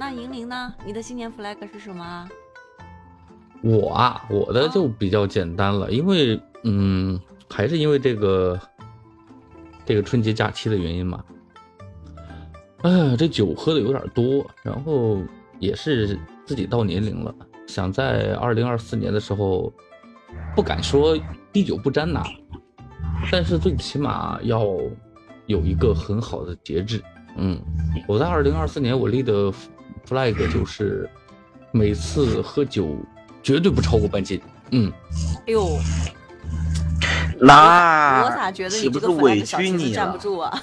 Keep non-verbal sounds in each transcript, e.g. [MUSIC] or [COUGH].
那银铃呢？你的新年 flag 是什么？我啊，我的就比较简单了，因为嗯，还是因为这个这个春节假期的原因嘛。哎呀，这酒喝的有点多，然后也是自己到年龄了，想在二零二四年的时候，不敢说滴酒不沾呐，但是最起码要有一个很好的节制。嗯，我在二零二四年我立的 flag 就是每次喝酒绝对不超过半斤。嗯，哎呦，那我咋觉得你这个不是委屈你站不？住啊？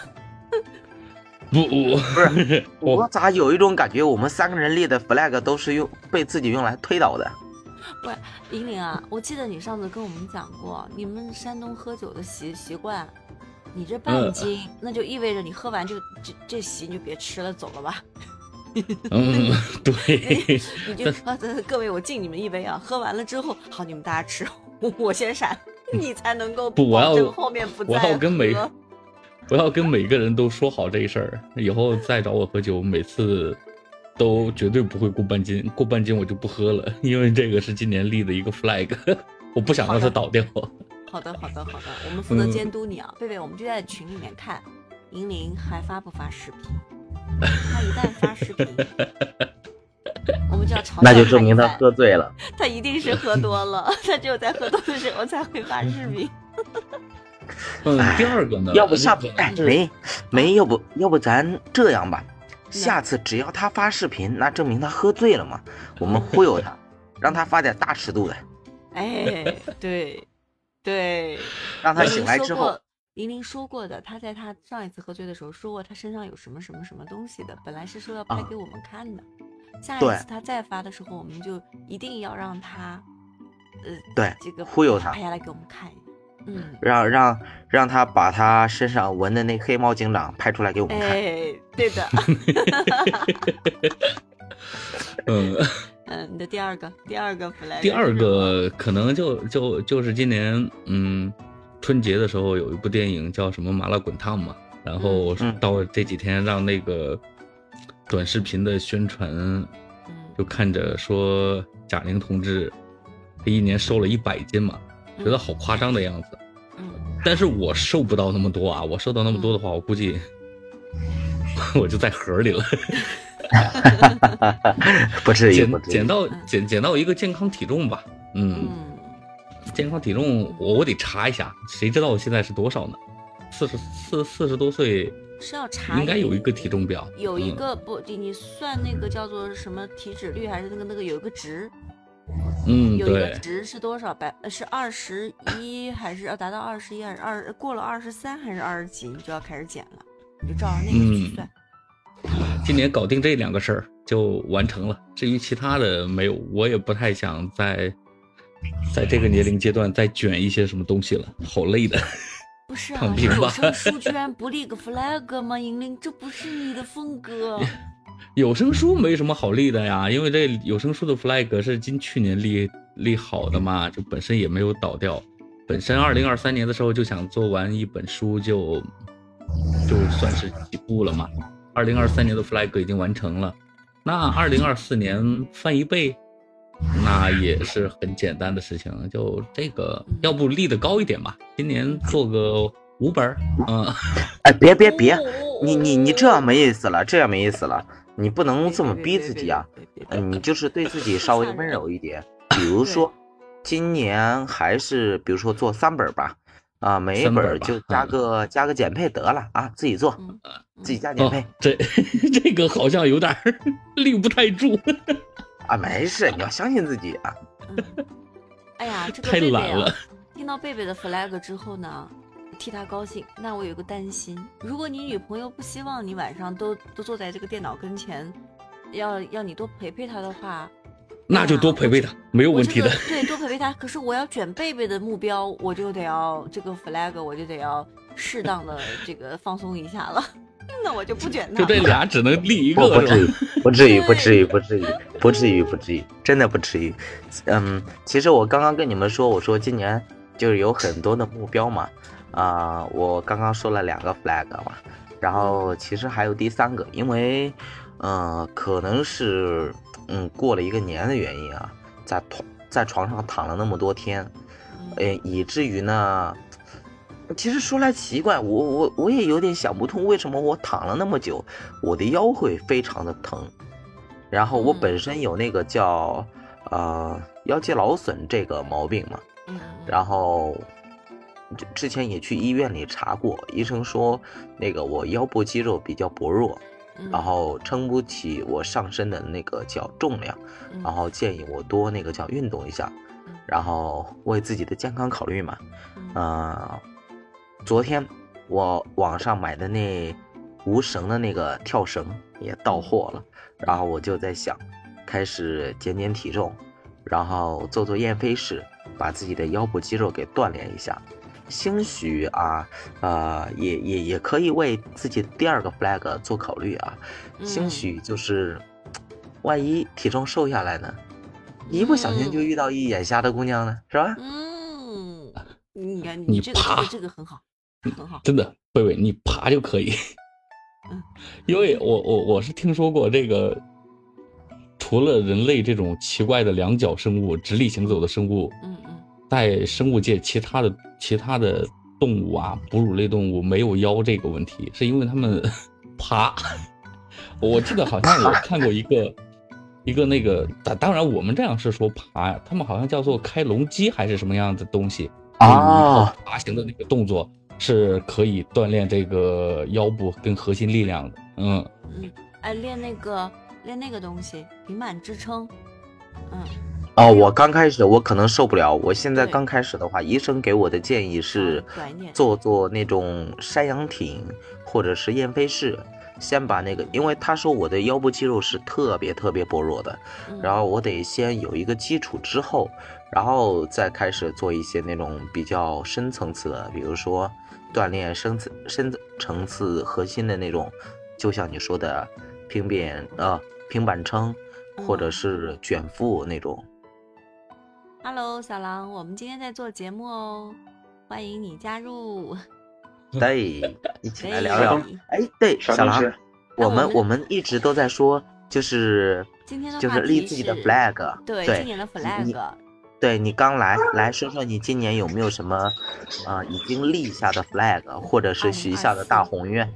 [LAUGHS] 不我不是，我我咋有一种感觉，我们三个人立的 flag 都是用被自己用来推倒的？[LAUGHS] 银铃啊，我记得你上次跟我们讲过，你们山东喝酒的习习惯，你这半嗯斤，那就意味着你喝完这这这席你就别吃了，走了吧。[LAUGHS] 嗯，对，你就啊，对各位，我敬你们一杯啊！喝完了之后，好，你们大家吃，我 [LAUGHS] 我先闪，你才能够不我要后面不我要跟每我要跟每个人都说好这事儿，以后再找我喝酒，每次都绝对不会过半斤，过半斤我就不喝了，因为这个是今年立的一个 flag，我不想让它倒掉。[LAUGHS] 好的，好的，好的，我们负责嗯监督你啊，贝贝，我们就在群里面看，银铃还发不发视频？他一旦发视频，[LAUGHS] 我们就要嘲笑那就证明他喝醉了。[LAUGHS] 他一定是喝多了，[LAUGHS] 他只有在喝多的时候才会发视频。嗯，哎第二个呢？要不下这个哎没没，要不要不咱这样吧，下次只要他发视频，那证明他喝醉了嘛，我们忽悠他，让他发点大尺度的，哎，对，对，让他醒来之后玲玲说过的，她在她上一次喝醉的时候说过，她身上有什么什么什么东西的，本来是说要拍啊给我们看的。下一次她再发的时候，我们就一定要让她，呃，对这个忽悠她拍下来给我们看一下。嗯，让让让他把他身上纹的那黑猫警长拍出来给我们看。哎，对的 [LAUGHS] [LAUGHS] 嗯，[LAUGHS] 嗯，你的第二个，第二个 flag，第二个可能就就就是今年嗯春节的时候有一部电影叫什么《麻辣滚烫》嘛，然后嗯到这几天让那个短视频的宣传嗯就看着说贾玲同志这一年瘦了一百斤嘛，觉得好夸张的样子。嗯，但是我瘦不到那么多啊，我瘦到那么多的话，我估计 [LAUGHS] 我就在盒里了。[LAUGHS] 不至于，减不至于减。到减减到一个健康体重吧。嗯，嗯，健康体重我我得查一下，谁知道我现在是多少呢？四十四四十多岁，是要查应该有一个体重表。有一嗯个不，你你算那个叫做什么体脂率还是那个那个有一个值，嗯，有一个，值是多少百？呃是二十一还是要达到二十一还是二过了二十三还是二十几，你就要开始减了，你就照着那个去嗯算。今年搞定这两个事儿就完成了。至于其他的没有，我也不太想在在这个年龄阶段再卷一些什么东西了，好累的。不是啊，你躺平吧有声书居然不立个 flag 吗？银铃，这不是你的风格。[LAUGHS] 有声书没什么好立的呀，因为这有声书的 flag 是今去年立立好的嘛，就本身也没有倒掉。本身二零二三年的时候就想做完一本书就，就算是起步了嘛。二零二三年的 flag 已经完成了，那二零二四年翻一倍，那也是很简单的事情。就这个，要不立得高一点吧？今年做个五本儿，嗯，[LAUGHS] 哎，别别别，哦你你你这样没意思了，这样没意思了，你不能这么逼自己啊！！你就是对自己稍微温柔一点，比如说，今年还是比如说做三本吧，啊，每一本吧本就加嗯个加个减配得了啊，自己做，嗯自己加减哦配，这 [LAUGHS] 这个好像有点儿 [LAUGHS] 立不太住。啊，没事，你要相信自己啊。嗯哎呀，这个太贝贝啊懒了，听到贝贝的 flag 之后呢，替他高兴。那我有个担心，如果你女朋友不希望你晚上都都坐在这个电脑跟前，要要你多陪陪她的话，那就多陪陪他，没有问题的这个。对，多陪陪她。可是我要卷贝贝的目标，我就得要这个 flag，我就得要适当的这个放松一下了。[LAUGHS] 那我就不卷了就这。俩只能立一个不至于？，不至于，不至于，不至于，不至于，不至于，真的不至于。嗯，其实我刚刚跟你们说，我说今年就是有很多的目标嘛，啊、我刚刚说了两个 flag 嘛，然后其实还有第三个，因为，呃，可能是嗯过了一个年的原因啊，在床在床上躺了那么多天，嗯，以至于呢，其实说来奇怪，我我我也有点想不通，为什么我躺了那么久，我的腰会非常的疼。然后我嗯。本身有那个叫呃腰肌劳损这个毛病嘛，嗯，然后之之前也去医院里查过，医生说那个我腰部肌肉比较薄弱，嗯。然后撑不起我上身的那个叫重量，嗯然后建议我多那个叫运动一下嗯，然后为自己的健康考虑嘛。嗯。呃，昨天我网上买的那无绳的那个跳绳也到货了，然后我就在想，开始减减体重，然后做做燕飞式，把自己的腰部肌肉给锻炼一下。兴许啊，呃，也也也可以为自己第二个 flag 做考虑啊。兴嗯许就是，万一体重瘦下来呢，一不小心就遇到一眼瞎的姑娘呢，是吧？嗯，[LAUGHS] 你看你这个这个这个很好，很好。真的，贝贝，你爬就可以嗯。因为我我我是听说过这个，除了人类这种奇怪的两脚生物、直立行走的生物，嗯嗯在生物界其他的其他的动物啊，哺乳类动物没有腰这个问题，是因为它们 [LAUGHS] 爬。我记得好像我看过一个一个那个，当当然我们这样是说爬呀，他们好像叫做开龙机还是什么样的东西啊，爬行的那个动作是可以锻炼这个腰部跟核心力量的。嗯，嗯，哎，练那个练那个东西，平板支撑。嗯哦，我刚开始我可能受不了，我现在刚开始的话，医生给我的建议是做做那种山羊挺或者是燕飞式，先把那个，因为他说我的腰部肌肉是特别特别薄弱的，嗯然后我得先有一个基础之后，然后再开始做一些那种比较深层次的，比如说锻炼深层深层次核心的那种，就像你说的平扁呃平板撑，或者嗯是卷腹那种。Hello，小狼，我们今天在做节目哦，欢迎你加入。对，[LAUGHS] 一起来聊聊。哎，对，小狼我们 [LAUGHS] 我们一直都在说，就是今天的就是话题立自己的 flag。对，对今年的 flag，对你刚来，来说说你今年有没有什么，呃，已经立下的 flag，或者是许下的大宏愿？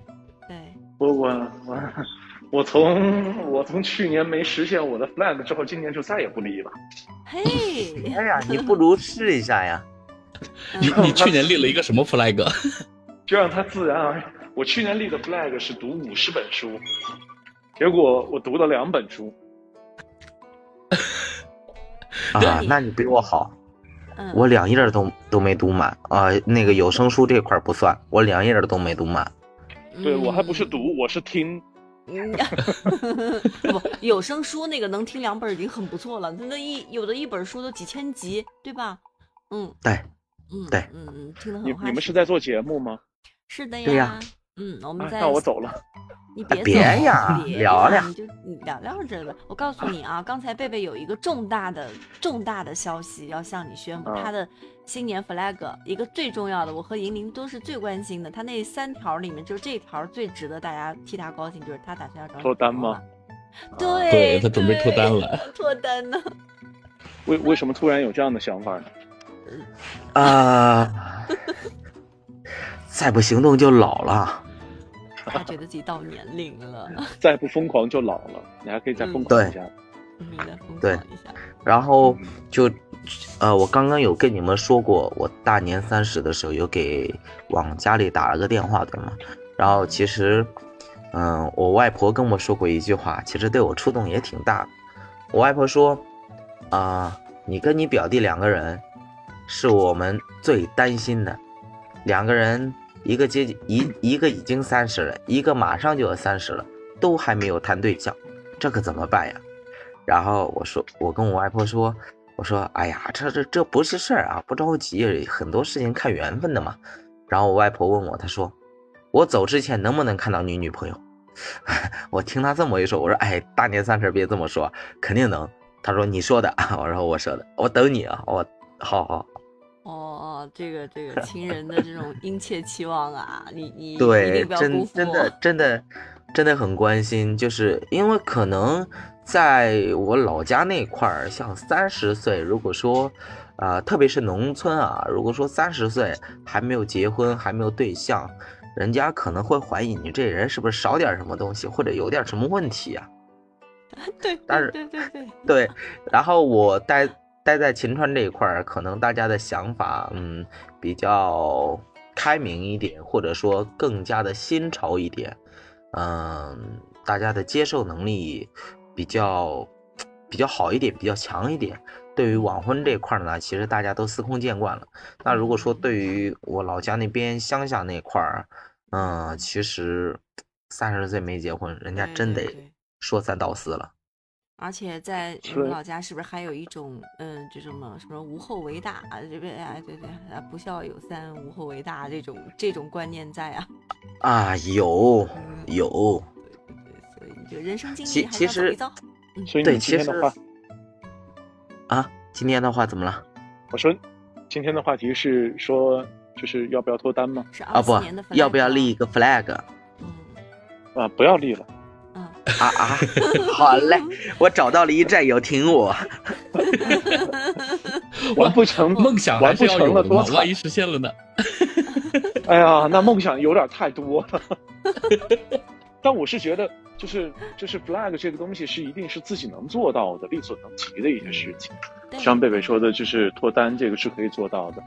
对，我我我我从我从去年没实现我的 flag 之后，今年就再也不立了。嘿，[LAUGHS] 哎呀，你不如试一下呀！嗯你你去年立了一个什么 flag？[LAUGHS] 就让它自然而然。我去年立的 flag 是读五十本书，结果我读了两本书。啊，那你比我好，嗯，我两页都都没读满啊、那个有声书这块儿不算，我两页儿都没读满。对我还不是读，我是听。嗯。[LAUGHS] 不，有声书那个能听两本已经很不错了，那一有的一本书都几千集，对吧？嗯对，嗯，对嗯嗯，听得你你们是在做节目吗？是的对呀嗯，我们啊在。那我走了。你别别走呀别聊聊你就你聊聊这个。我告诉你啊，刚才贝贝有一个重大的重大的消息要向你宣布，啊他的新年 flag 一个最重要的，我和银铃都是最关心的。他那三条里面，就是这条最值得大家替他高兴，就是他打算要脱单吗？对，对他准备脱单了，[LAUGHS] 脱单呢。[LAUGHS] 为为什么突然有这样的想法呢？[LAUGHS] 啊、再不行动就老了。他觉得自己到年龄了，[LAUGHS] 再不疯狂就老了。你还可以再疯狂一下。你再疯狂一下。然后嗯就，呃，我刚刚有跟你们说过，我大年三十的时候有给往家里打了个电话，对吗？然后其实，嗯、我外婆跟我说过一句话，其实对我触动也挺大的。我外婆说，啊、你跟你表弟两个人，是我们最担心的，两个人一个接近一一个已经三十了，一个马上就要三十了，都还没有谈对象，这可怎么办呀？然后我说，我跟我外婆说，我说，哎呀，这这这不是事儿啊，不着急，很多事情看缘分的嘛。然后我外婆问我，她说，我走之前能不能看到你女朋友？[LAUGHS] 我听她这么一说，我说，哎，大年三十别这么说，肯定能。她说你说的，[LAUGHS] 我说我说的，我等你啊，我好好。这个这个情人的这种殷切期望啊，你你对真真的真的真的很关心，就是因为可能在我老家那块儿，像三十岁，如果说啊、特别是农村啊，如果说三十岁还没有结婚，还没有对象，人家可能会怀疑你这人是不是少点什么东西，或者有点什么问题啊。[LAUGHS] 对，但是对对，对，然后我待待在秦川这一块儿，可能大家的想法，嗯，比较开明一点，或者说更加的新潮一点，嗯，大家的接受能力比较比较好一点，比较强一点。对于晚婚这块儿呢，其实大家都司空见惯了。那如果说对于我老家那边乡下那块儿，嗯，其实三十岁没结婚，人家真得说三道四了。而且在你们老家是不是还有一种嗯，这什么什么无后为大啊？这边哎对对，啊不孝有三，无后为大这种这种观念在啊。[LAUGHS] 啊，有嗯有，对对对，所以你这个人生经历还是要其实走一遭。对，所以你今其实天的话，啊，今天的话怎么了？我说今天的话题是说，就是要不要脱单吗？啊不要不要立一个 flag？啊嗯啊，不要立了。嗯，啊，[LAUGHS] 好嘞，我找到了一战友挺我。[LAUGHS] 完不成，梦想还完不是要有的嘛，成了多惨万一实现了呢？[LAUGHS] 哎呀，那梦想有点太多了。但我是觉得，就是就是 flag 这个东西是一定是自己能做到的、力所能及的一些事情。对像贝贝说的，就是脱单这个是可以做到的，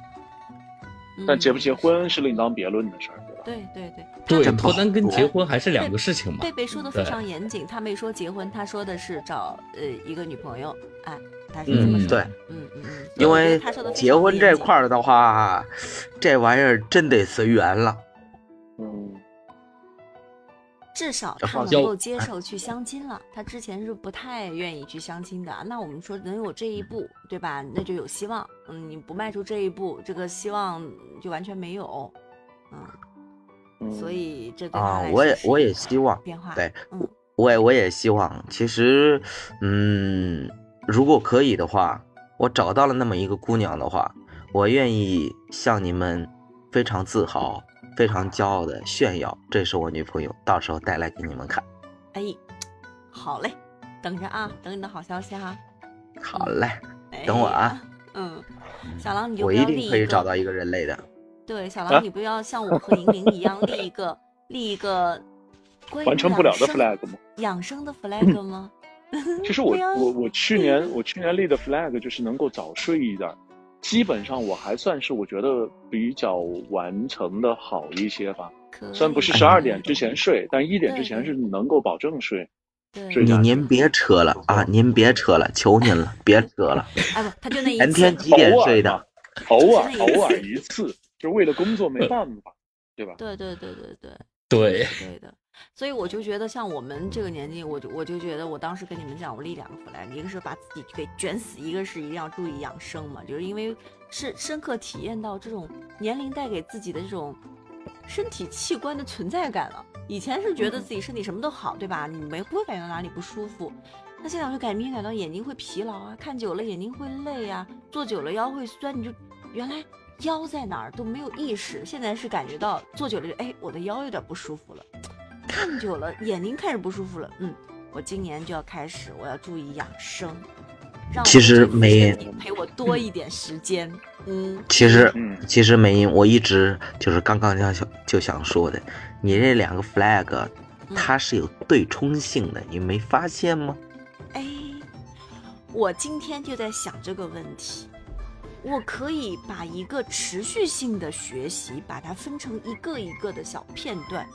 但结不结嗯婚是另当别论的事儿，对吧？对对对，对，脱单跟结婚还是两个事情嘛。贝贝说的非常严谨，他没说结婚，他说的是找呃一个女朋友，哎，他是这么嗯说的。对嗯嗯嗯，因为结婚这块儿的话，这玩意儿真得随缘了。嗯，至少他能够接受去相亲了。他之前是不太愿意去相亲的。那我们说能有这一步，对吧？那就有希望。嗯，你不迈出这一步，这个希望就完全没有。嗯，嗯所以这啊我也我也希望，变化。对嗯，我也我也希望。其实，嗯，如果可以的话，我找到了那么一个姑娘的话，我愿意向你们非常自豪、非常骄傲的炫耀，这是我女朋友，到时候带来给你们看。哎，好嘞，等着啊，等你的好消息哈。好嘞，哎等我啊呀。嗯，小狼你就我不一定可以找到一个人类的。对，小啊狼，你不要像我和玲玲一样立一个立一个关于完成不了的 flag 吗？养生的 flag 吗？[LAUGHS] 其实我我我去年 [LAUGHS] 我去年立的 flag 就是能够早睡一点儿，基本上我还算是我觉得比较完成的好一些吧。虽然不是以十二点之前睡，但一点之前是能够保证睡。你您别扯了啊！您别扯了，求您了，别扯了。哎不，他就那一次前天几点睡的？偶尔偶尔一次，就是为了工作没办法，对吧？对对对对对，对，是对的。所以我就觉得，像我们这个年纪，我就我就觉得，我当时跟你们讲，我立两个 flag，一个是把自己给卷死，一个是一定要注意养生嘛，就是因为是深刻体验到这种年龄带给自己的这种身体器官的存在感了。以前是觉得自己身体什么都好，对吧？你没不会感觉到哪里不舒服。那现在我就感明显感到眼睛会疲劳啊，看久了眼睛会累啊，坐久了腰会酸，你就原来腰在哪儿都没有意识，现在是感觉到坐久了就哎，我的腰有点不舒服了，看久了眼睛开始不舒服了，嗯，我今年就要开始，我要注意养生，让其实这副没陪我多一点时间，嗯，其实嗯，其实美英，我一直就是刚刚就想就想说的，你这两个 flag，嗯它是有对冲性的，你没发现吗？哎，我今天就在想这个问题。我可以把一个持续性的学习，把它分成一个一个的小片段，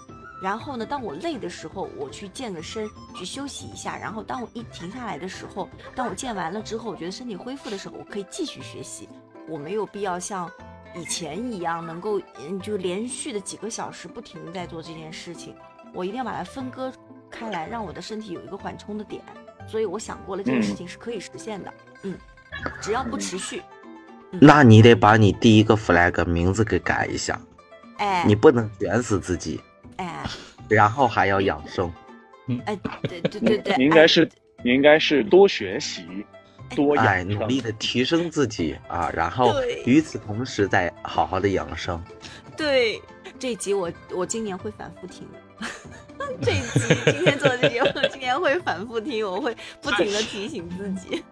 然后呢，当我累的时候，我去健个身，去休息一下，然后当我一停下来的时候，当我健完了之后，我觉得身体恢复的时候，我可以继续学习。我没有必要像以前一样，能够嗯就连续的几个小时不停的在做这件事情。我一定要把它分割开来，让我的身体有一个缓冲的点。所以我想过了，这个事情是可以实现的。嗯，只要不持续。那你得把你第一个 flag 名字给改一下，哎，你不能卷死自己，哎然后还要养生。哎，对对对对，你应该是你应该是多学习，多哎，努力的提升自己啊，然后与此同时再好好的养生。对，这一集我我今年会反复听。[LAUGHS] 这一集今天做的这集，我今年会反复听，我会不停的提醒自己。